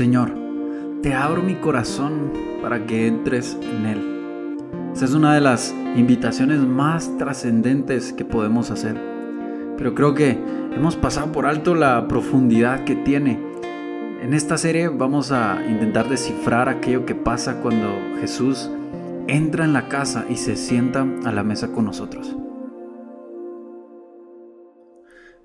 Señor, te abro mi corazón para que entres en él. Esa es una de las invitaciones más trascendentes que podemos hacer. Pero creo que hemos pasado por alto la profundidad que tiene. En esta serie vamos a intentar descifrar aquello que pasa cuando Jesús entra en la casa y se sienta a la mesa con nosotros.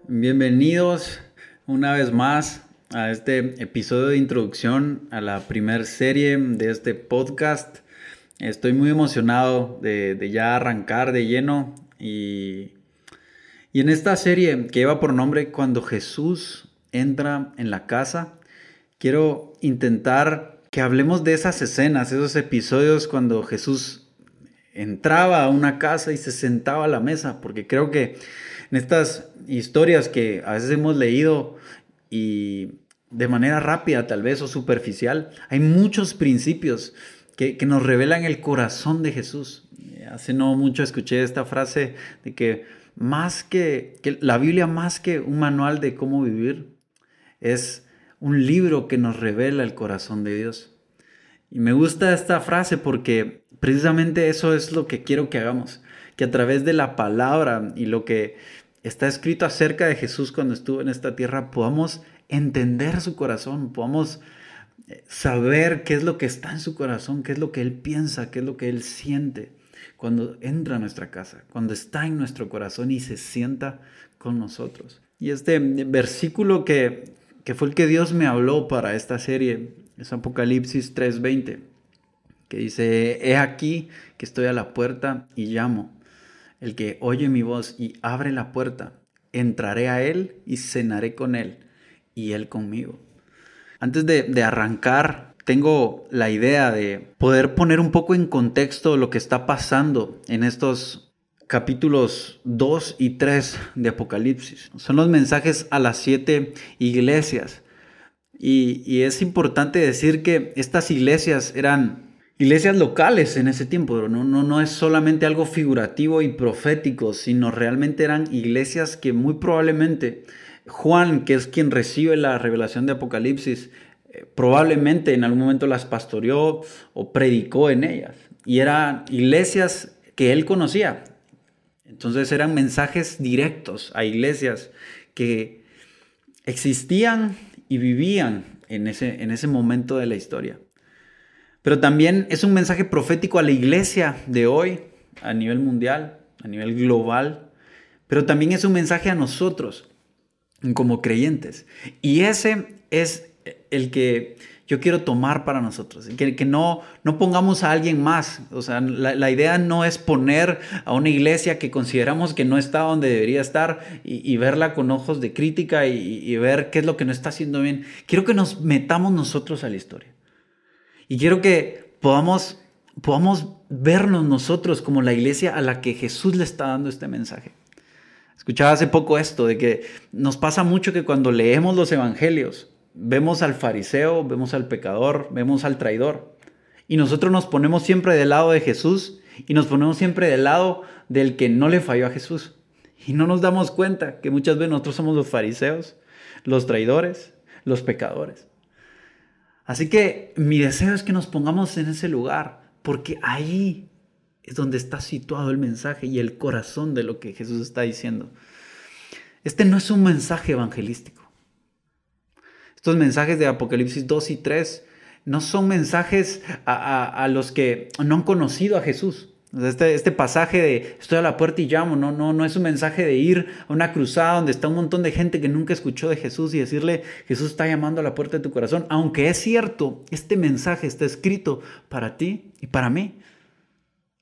Bienvenidos una vez más a este episodio de introducción a la primera serie de este podcast. Estoy muy emocionado de, ya arrancar de lleno y, y en esta serie que lleva por nombre Cuando Jesús entra en la casa, quiero intentar que hablemos de esas escenas, esos episodios cuando Jesús entraba a una casa y se sentaba a la mesa, porque creo que en estas historias que a veces hemos leído y de manera rápida tal vez o superficial, hay muchos principios que, nos revelan el corazón de Jesús. Hace no mucho escuché esta frase de que más que, que la Biblia más que un manual de cómo vivir, es un libro que nos revela el corazón de Dios. Y me gusta esta frase porque precisamente eso es lo que quiero que hagamos, que a través de la palabra y lo que está escrito acerca de Jesús cuando estuvo en esta tierra, podamos entender su corazón, podamos eh, saber qué es lo que está en su corazón, qué es lo que Él piensa, qué es lo que Él siente cuando entra a nuestra casa, cuando está en nuestro corazón y se sienta con nosotros. Y este versículo que, que fue el que Dios me habló para esta serie es Apocalipsis 3:20, que dice, he aquí que estoy a la puerta y llamo. El que oye mi voz y abre la puerta, entraré a él y cenaré con él y él conmigo. Antes de, arrancar, tengo la idea de poder poner un poco en contexto lo que está pasando en estos capítulos 2 y 3 de Apocalipsis. Son los mensajes a las siete iglesias. Y, y, es importante decir que estas iglesias eran iglesias locales en ese tiempo, no, no, no es solamente algo figurativo y profético, sino realmente eran iglesias que muy probablemente Juan, que es quien recibe la revelación de Apocalipsis, eh, probablemente en algún momento las pastoreó o predicó en ellas. Y eran iglesias que él conocía. Entonces eran mensajes directos a iglesias que existían y vivían en ese, en ese momento de la historia. Pero también es un mensaje profético a la iglesia de hoy, a nivel mundial, a nivel global. Pero también es un mensaje a nosotros como creyentes. Y ese es el que yo quiero tomar para nosotros. Que, que no, no pongamos a alguien más. O sea, la, idea no es poner a una iglesia que consideramos que no está donde debería estar y, verla con ojos de crítica y, y, ver qué es lo que no está haciendo bien. Quiero que nos metamos nosotros a la historia. Y quiero que podamos, podamos vernos nosotros como la iglesia a la que Jesús le está dando este mensaje. Escuchaba hace poco esto, de que nos pasa mucho que cuando leemos los evangelios, vemos al fariseo, vemos al pecador, vemos al traidor. Y nosotros nos ponemos siempre del lado de Jesús y nos ponemos siempre del lado del que no le falló a Jesús. Y no nos damos cuenta que muchas veces nosotros somos los fariseos, los traidores, los pecadores. Así que mi deseo es que nos pongamos en ese lugar, porque ahí es donde está situado el mensaje y el corazón de lo que Jesús está diciendo. Este no es un mensaje evangelístico. Estos mensajes de Apocalipsis 2 y 3 no son mensajes a, los que no han conocido a Jesús. Este, este, pasaje de estoy a la puerta y llamo, no, no, no es un mensaje de ir a una cruzada donde está un montón de gente que nunca escuchó de Jesús y decirle Jesús está llamando a la puerta de tu corazón. Aunque es cierto, este mensaje está escrito para ti y para mí.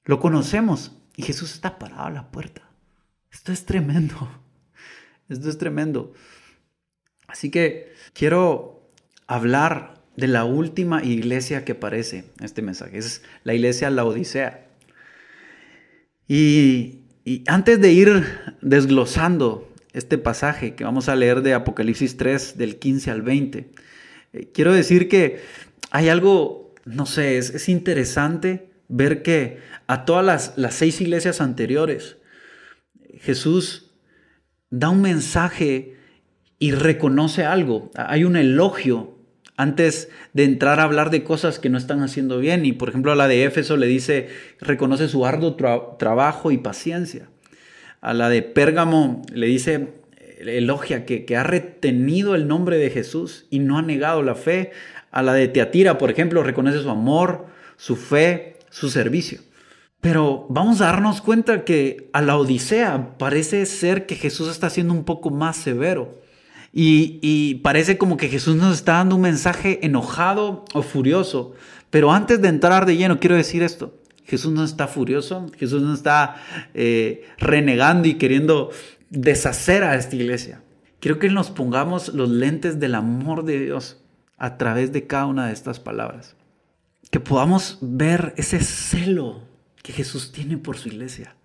Lo conocemos y Jesús está parado a la puerta. Esto es tremendo. Esto es tremendo. Así que quiero hablar de la última iglesia que aparece en este mensaje. Es la iglesia La Odisea. Y, antes de ir desglosando este pasaje que vamos a leer de Apocalipsis 3 del 15 al 20, eh, quiero decir que hay algo, no sé, es, es interesante ver que a todas las, las, seis iglesias anteriores, Jesús da un mensaje y reconoce algo. Hay un elogio antes de entrar a hablar de cosas que no están haciendo bien. Y por ejemplo a la de Éfeso le dice, reconoce su arduo trabajo y paciencia. A la de Pérgamo le dice, elogia que, que ha retenido el nombre de Jesús y no ha negado la fe. A la de Teatira, por ejemplo, reconoce su amor, su fe, su servicio. Pero vamos a darnos cuenta que a la Odisea parece ser que Jesús está siendo un poco más severo. Y, parece como que Jesús nos está dando un mensaje enojado o furioso. Pero antes de entrar de lleno, quiero decir esto. Jesús no está furioso, Jesús no está eh, renegando y queriendo deshacer a esta iglesia. Quiero que nos pongamos los lentes del amor de Dios a través de cada una de estas palabras. Que podamos ver ese celo que Jesús tiene por su iglesia.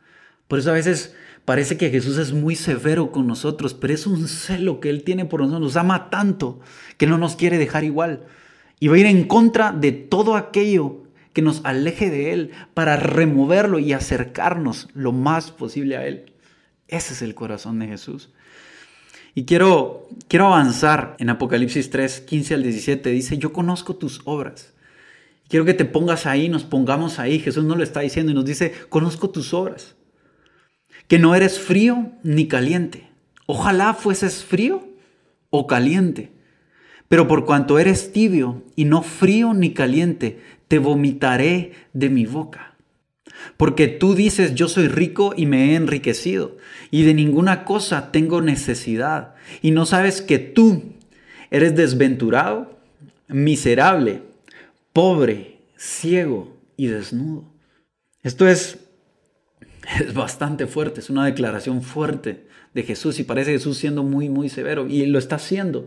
Por eso a veces parece que Jesús es muy severo con nosotros, pero es un celo que Él tiene por nosotros. Nos ama tanto que no nos quiere dejar igual. Y va a ir en contra de todo aquello que nos aleje de Él para removerlo y acercarnos lo más posible a Él. Ese es el corazón de Jesús. Y quiero, quiero avanzar en Apocalipsis 3, 15 al 17. Dice, yo conozco tus obras. Quiero que te pongas ahí, nos pongamos ahí. Jesús nos lo está diciendo y nos dice, conozco tus obras que no eres frío ni caliente. Ojalá fueses frío o caliente. Pero por cuanto eres tibio y no frío ni caliente, te vomitaré de mi boca. Porque tú dices, yo soy rico y me he enriquecido, y de ninguna cosa tengo necesidad, y no sabes que tú eres desventurado, miserable, pobre, ciego y desnudo. Esto es es bastante fuerte, es una declaración fuerte de Jesús y parece Jesús siendo muy, muy severo y lo está haciendo.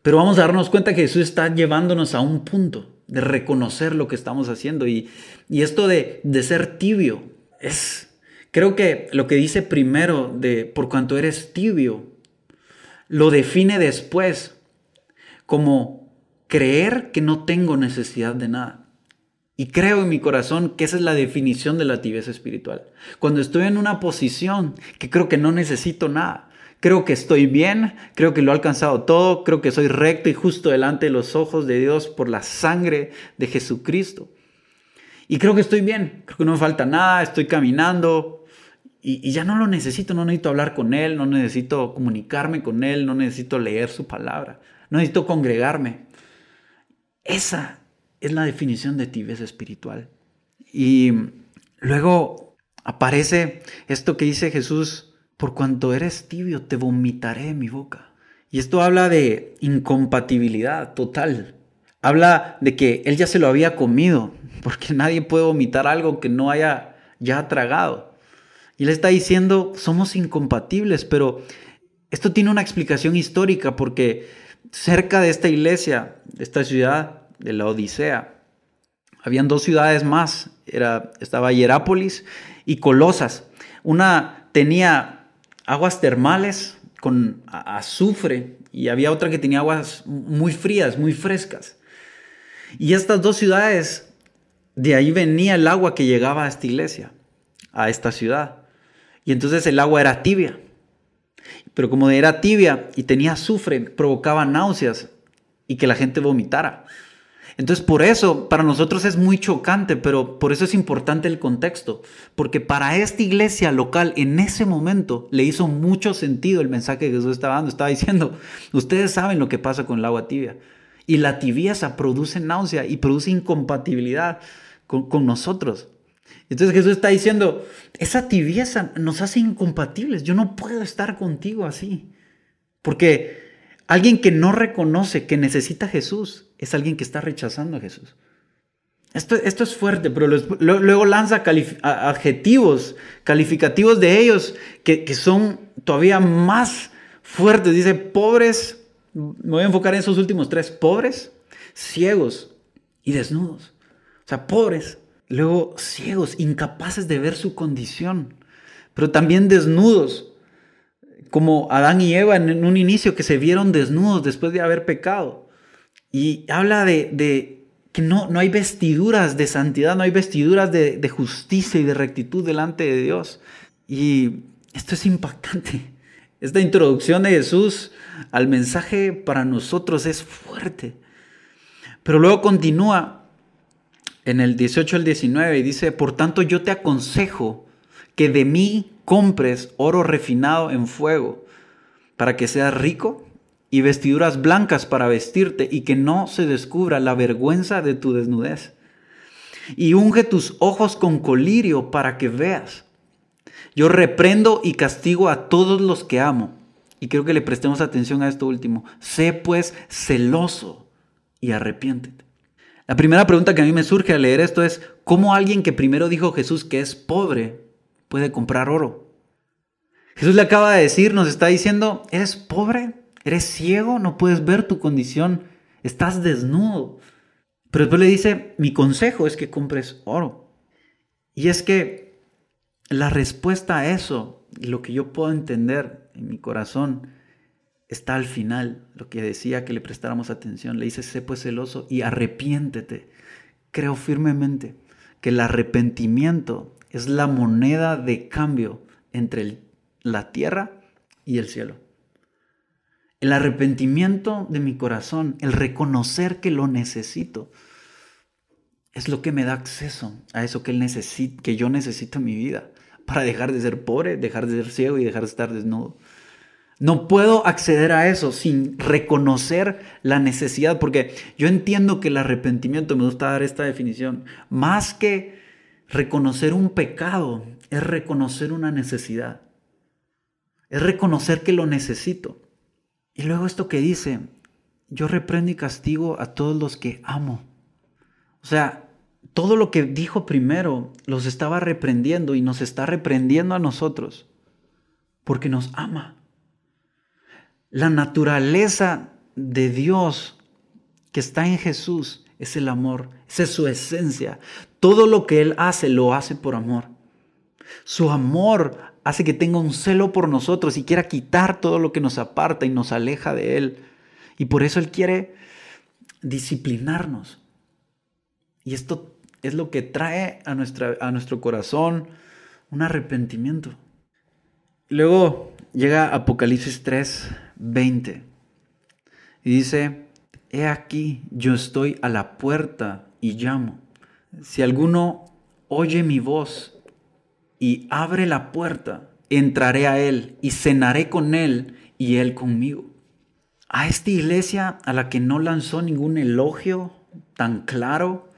Pero vamos a darnos cuenta que Jesús está llevándonos a un punto de reconocer lo que estamos haciendo y, esto de, de ser tibio es, creo que lo que dice primero de por cuanto eres tibio, lo define después como creer que no tengo necesidad de nada. Y creo en mi corazón que esa es la definición de la tibieza espiritual. Cuando estoy en una posición que creo que no necesito nada, creo que estoy bien, creo que lo he alcanzado todo, creo que soy recto y justo delante de los ojos de Dios por la sangre de Jesucristo. Y creo que estoy bien, creo que no me falta nada, estoy caminando y, ya no lo necesito, no necesito hablar con Él, no necesito comunicarme con Él, no necesito leer su palabra, no necesito congregarme. Esa es la definición de tibieza espiritual. Y luego aparece esto que dice Jesús, por cuanto eres tibio, te vomitaré en mi boca. Y esto habla de incompatibilidad total. Habla de que él ya se lo había comido, porque nadie puede vomitar algo que no haya ya tragado. Y él está diciendo, somos incompatibles, pero esto tiene una explicación histórica porque cerca de esta iglesia, de esta ciudad, de la Odisea. Habían dos ciudades más, era, estaba Hierápolis y Colosas. Una tenía aguas termales con azufre y había otra que tenía aguas muy frías, muy frescas. Y estas dos ciudades, de ahí venía el agua que llegaba a esta iglesia, a esta ciudad. Y entonces el agua era tibia. Pero como era tibia y tenía azufre, provocaba náuseas y que la gente vomitara. Entonces, por eso, para nosotros es muy chocante, pero por eso es importante el contexto, porque para esta iglesia local en ese momento le hizo mucho sentido el mensaje que Jesús estaba dando. Estaba diciendo, ustedes saben lo que pasa con el agua tibia. Y la tibieza produce náusea y produce incompatibilidad con, con nosotros. Entonces Jesús está diciendo, esa tibieza nos hace incompatibles. Yo no puedo estar contigo así. Porque Alguien que no reconoce que necesita a Jesús es alguien que está rechazando a Jesús. Esto, esto es fuerte, pero luego lanza adjetivos calificativos de ellos que, que son todavía más fuertes. Dice, pobres, me voy a enfocar en esos últimos tres, pobres, ciegos y desnudos. O sea, pobres, luego ciegos, incapaces de ver su condición, pero también desnudos como Adán y Eva en un inicio que se vieron desnudos después de haber pecado. Y habla de, que no, no hay vestiduras de santidad, no hay vestiduras de, de justicia y de rectitud delante de Dios. Y esto es impactante. Esta introducción de Jesús al mensaje para nosotros es fuerte. Pero luego continúa en el 18 al 19 y dice, por tanto yo te aconsejo que de mí compres oro refinado en fuego para que seas rico y vestiduras blancas para vestirte y que no se descubra la vergüenza de tu desnudez. Y unge tus ojos con colirio para que veas. Yo reprendo y castigo a todos los que amo. Y creo que le prestemos atención a esto último. Sé pues celoso y arrepiéntete. La primera pregunta que a mí me surge al leer esto es, ¿cómo alguien que primero dijo Jesús que es pobre puede comprar oro? Jesús le acaba de decir, nos está diciendo, ¿eres pobre? ¿Eres ciego? ¿No puedes ver tu condición? ¿Estás desnudo? Pero después le dice, mi consejo es que compres oro. Y es que la respuesta a eso, lo que yo puedo entender en mi corazón, está al final, lo que decía que le prestáramos atención. Le dice, sé pues celoso y arrepiéntete. Creo firmemente que el arrepentimiento es la moneda de cambio entre la tierra y el cielo. El arrepentimiento de mi corazón, el reconocer que lo necesito, es lo que me da acceso a eso que, él que yo necesito en mi vida para dejar de ser pobre, dejar de ser ciego y dejar de estar desnudo. No puedo acceder a eso sin reconocer la necesidad, porque yo entiendo que el arrepentimiento, me gusta dar esta definición, más que reconocer un pecado, es reconocer una necesidad. Es reconocer que lo necesito. Y luego esto que dice, yo reprendo y castigo a todos los que amo. O sea, todo lo que dijo primero los estaba reprendiendo y nos está reprendiendo a nosotros porque nos ama. La naturaleza de Dios que está en Jesús es el amor, esa es su esencia. Todo lo que Él hace lo hace por amor. Su amor hace que tenga un celo por nosotros y quiera quitar todo lo que nos aparta y nos aleja de Él. Y por eso Él quiere disciplinarnos. Y esto es lo que trae a, a nuestro corazón un arrepentimiento. Luego llega Apocalipsis 3, 20. Y dice, he aquí, yo estoy a la puerta y llamo. Si alguno oye mi voz y abre la puerta, entraré a él y cenaré con él y él conmigo. A esta iglesia a la que no lanzó ningún elogio tan claro,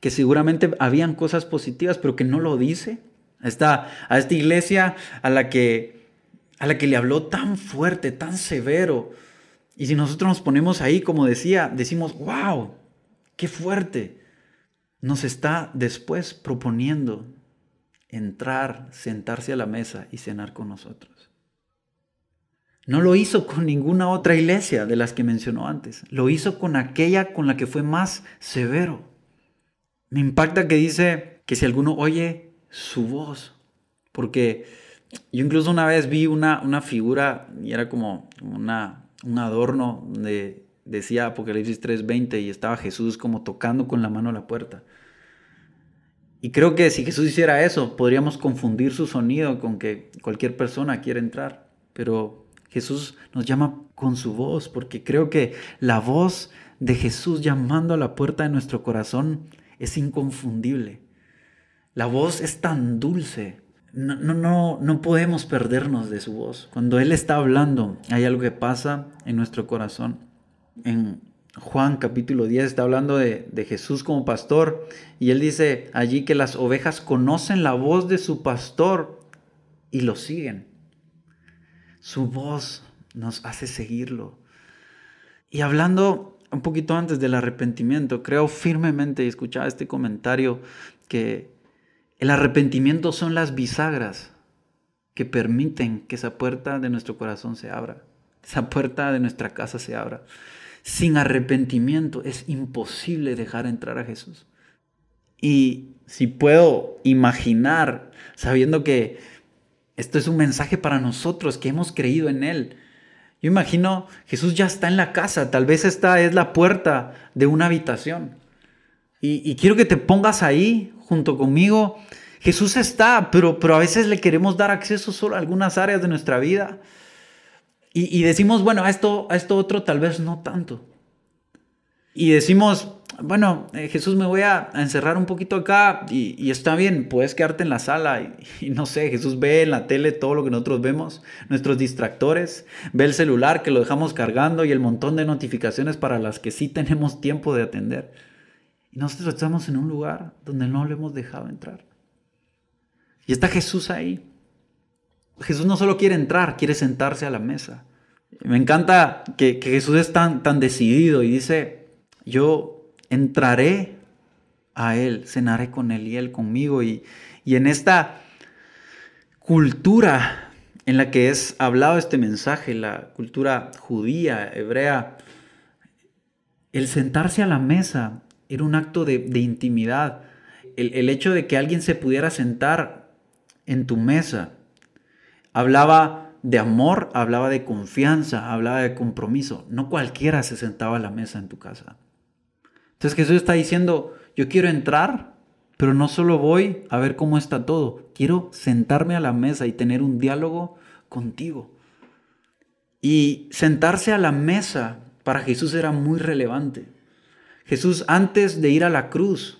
que seguramente habían cosas positivas, pero que no lo dice. A esta, a esta iglesia a la que a la que le habló tan fuerte, tan severo. Y si nosotros nos ponemos ahí, como decía, decimos, wow, qué fuerte. Nos está después proponiendo entrar, sentarse a la mesa y cenar con nosotros. No lo hizo con ninguna otra iglesia de las que mencionó antes. Lo hizo con aquella con la que fue más severo. Me impacta que dice que si alguno oye su voz, porque yo incluso una vez vi una, una figura y era como una, un adorno donde decía Apocalipsis 3:20 y estaba Jesús como tocando con la mano la puerta. Y creo que si Jesús hiciera eso, podríamos confundir su sonido con que cualquier persona quiere entrar. Pero Jesús nos llama con su voz, porque creo que la voz de Jesús llamando a la puerta de nuestro corazón es inconfundible. La voz es tan dulce no, no, no, podemos perdernos de su voz. Cuando Él está hablando, hay algo que pasa en nuestro corazón. En Juan capítulo 10 está hablando de, de Jesús como pastor y Él dice allí que las ovejas conocen la voz de su pastor y lo siguen. Su voz nos hace seguirlo. Y hablando un poquito antes del arrepentimiento, creo firmemente y escuchaba este comentario que el arrepentimiento son las bisagras que permiten que esa puerta de nuestro corazón se abra, esa puerta de nuestra casa se abra. Sin arrepentimiento es imposible dejar entrar a Jesús. Y si puedo imaginar, sabiendo que esto es un mensaje para nosotros que hemos creído en Él, yo imagino Jesús ya está en la casa, tal vez esta es la puerta de una habitación. Y, y quiero que te pongas ahí junto conmigo. Jesús está, pero, pero a veces le queremos dar acceso solo a algunas áreas de nuestra vida. Y, decimos, bueno, a esto, a esto otro tal vez no tanto. Y decimos, bueno, eh, Jesús, me voy a, encerrar un poquito acá y, está bien, puedes quedarte en la sala y, no sé, Jesús ve en la tele todo lo que nosotros vemos, nuestros distractores, ve el celular que lo dejamos cargando y el montón de notificaciones para las que sí tenemos tiempo de atender. Nosotros estamos en un lugar donde no le hemos dejado entrar. Y está Jesús ahí. Jesús no solo quiere entrar, quiere sentarse a la mesa. Me encanta que, Jesús es tan, tan decidido y dice, yo entraré a Él, cenaré con Él y Él conmigo. Y, y en esta cultura en la que es hablado este mensaje, la cultura judía, hebrea, el sentarse a la mesa era un acto de, intimidad. El, el, hecho de que alguien se pudiera sentar en tu mesa hablaba de amor, hablaba de confianza, hablaba de compromiso. No cualquiera se sentaba a la mesa en tu casa. Entonces Jesús está diciendo, yo quiero entrar, pero no solo voy a ver cómo está todo, quiero sentarme a la mesa y tener un diálogo contigo. Y sentarse a la mesa para Jesús era muy relevante. Jesús antes de ir a la cruz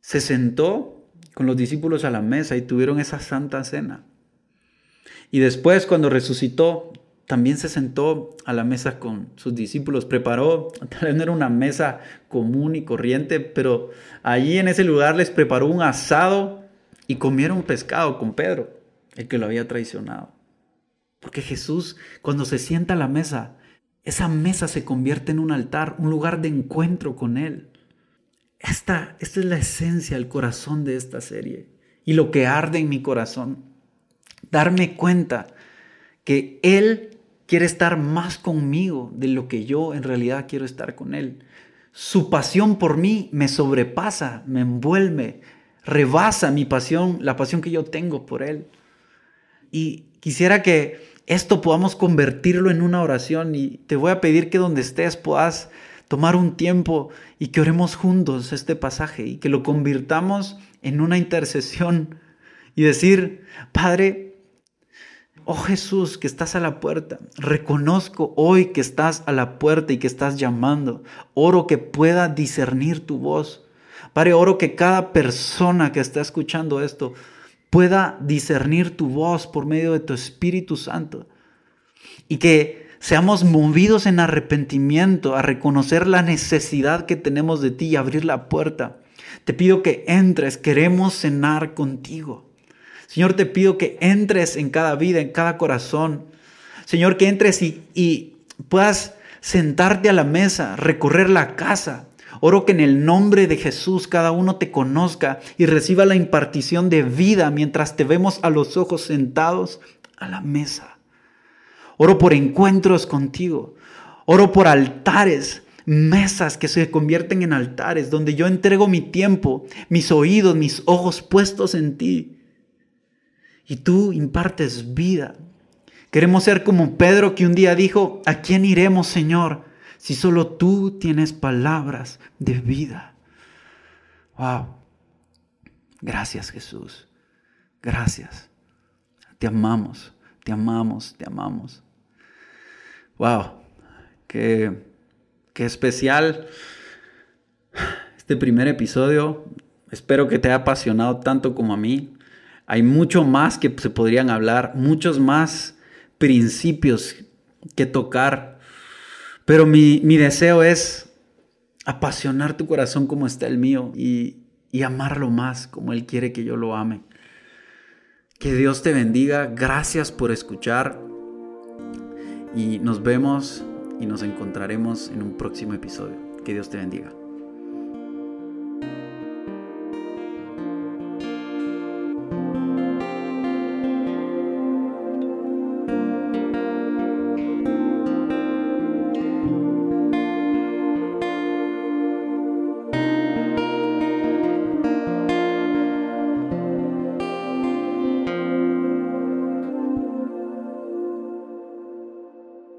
se sentó con los discípulos a la mesa y tuvieron esa santa cena. Y después, cuando resucitó, también se sentó a la mesa con sus discípulos, preparó, tal vez no era una mesa común y corriente, pero allí en ese lugar les preparó un asado y comieron pescado con Pedro, el que lo había traicionado. Porque Jesús, cuando se sienta a la mesa, esa mesa se convierte en un altar, un lugar de encuentro con Él. Esta, esta es la esencia, el corazón de esta serie y lo que arde en mi corazón darme cuenta que Él quiere estar más conmigo de lo que yo en realidad quiero estar con Él. Su pasión por mí me sobrepasa, me envuelve, rebasa mi pasión, la pasión que yo tengo por Él. Y quisiera que esto podamos convertirlo en una oración y te voy a pedir que donde estés puedas tomar un tiempo y que oremos juntos este pasaje y que lo convirtamos en una intercesión y decir, Padre, Oh Jesús, que estás a la puerta. Reconozco hoy que estás a la puerta y que estás llamando. Oro que pueda discernir tu voz. Padre, oro que cada persona que está escuchando esto pueda discernir tu voz por medio de tu Espíritu Santo. Y que seamos movidos en arrepentimiento a reconocer la necesidad que tenemos de ti y abrir la puerta. Te pido que entres, queremos cenar contigo. Señor, te pido que entres en cada vida, en cada corazón. Señor, que entres y, puedas sentarte a la mesa, recorrer la casa. Oro que en el nombre de Jesús cada uno te conozca y reciba la impartición de vida mientras te vemos a los ojos sentados a la mesa. Oro por encuentros contigo. Oro por altares, mesas que se convierten en altares, donde yo entrego mi tiempo, mis oídos, mis ojos puestos en ti y tú impartes vida. Queremos ser como Pedro que un día dijo, ¿a quién iremos, Señor, si solo tú tienes palabras de vida? Wow. Gracias, Jesús. Gracias. Te amamos, te amamos, te amamos. Wow. Qué, qué especial este primer episodio. Espero que te haya apasionado tanto como a mí. Hay mucho más que se podrían hablar, muchos más principios que tocar. Pero mi, deseo es apasionar tu corazón como está el mío y, y amarlo más como Él quiere que yo lo ame. Que Dios te bendiga. Gracias por escuchar. Y nos vemos y nos encontraremos en un próximo episodio. Que Dios te bendiga.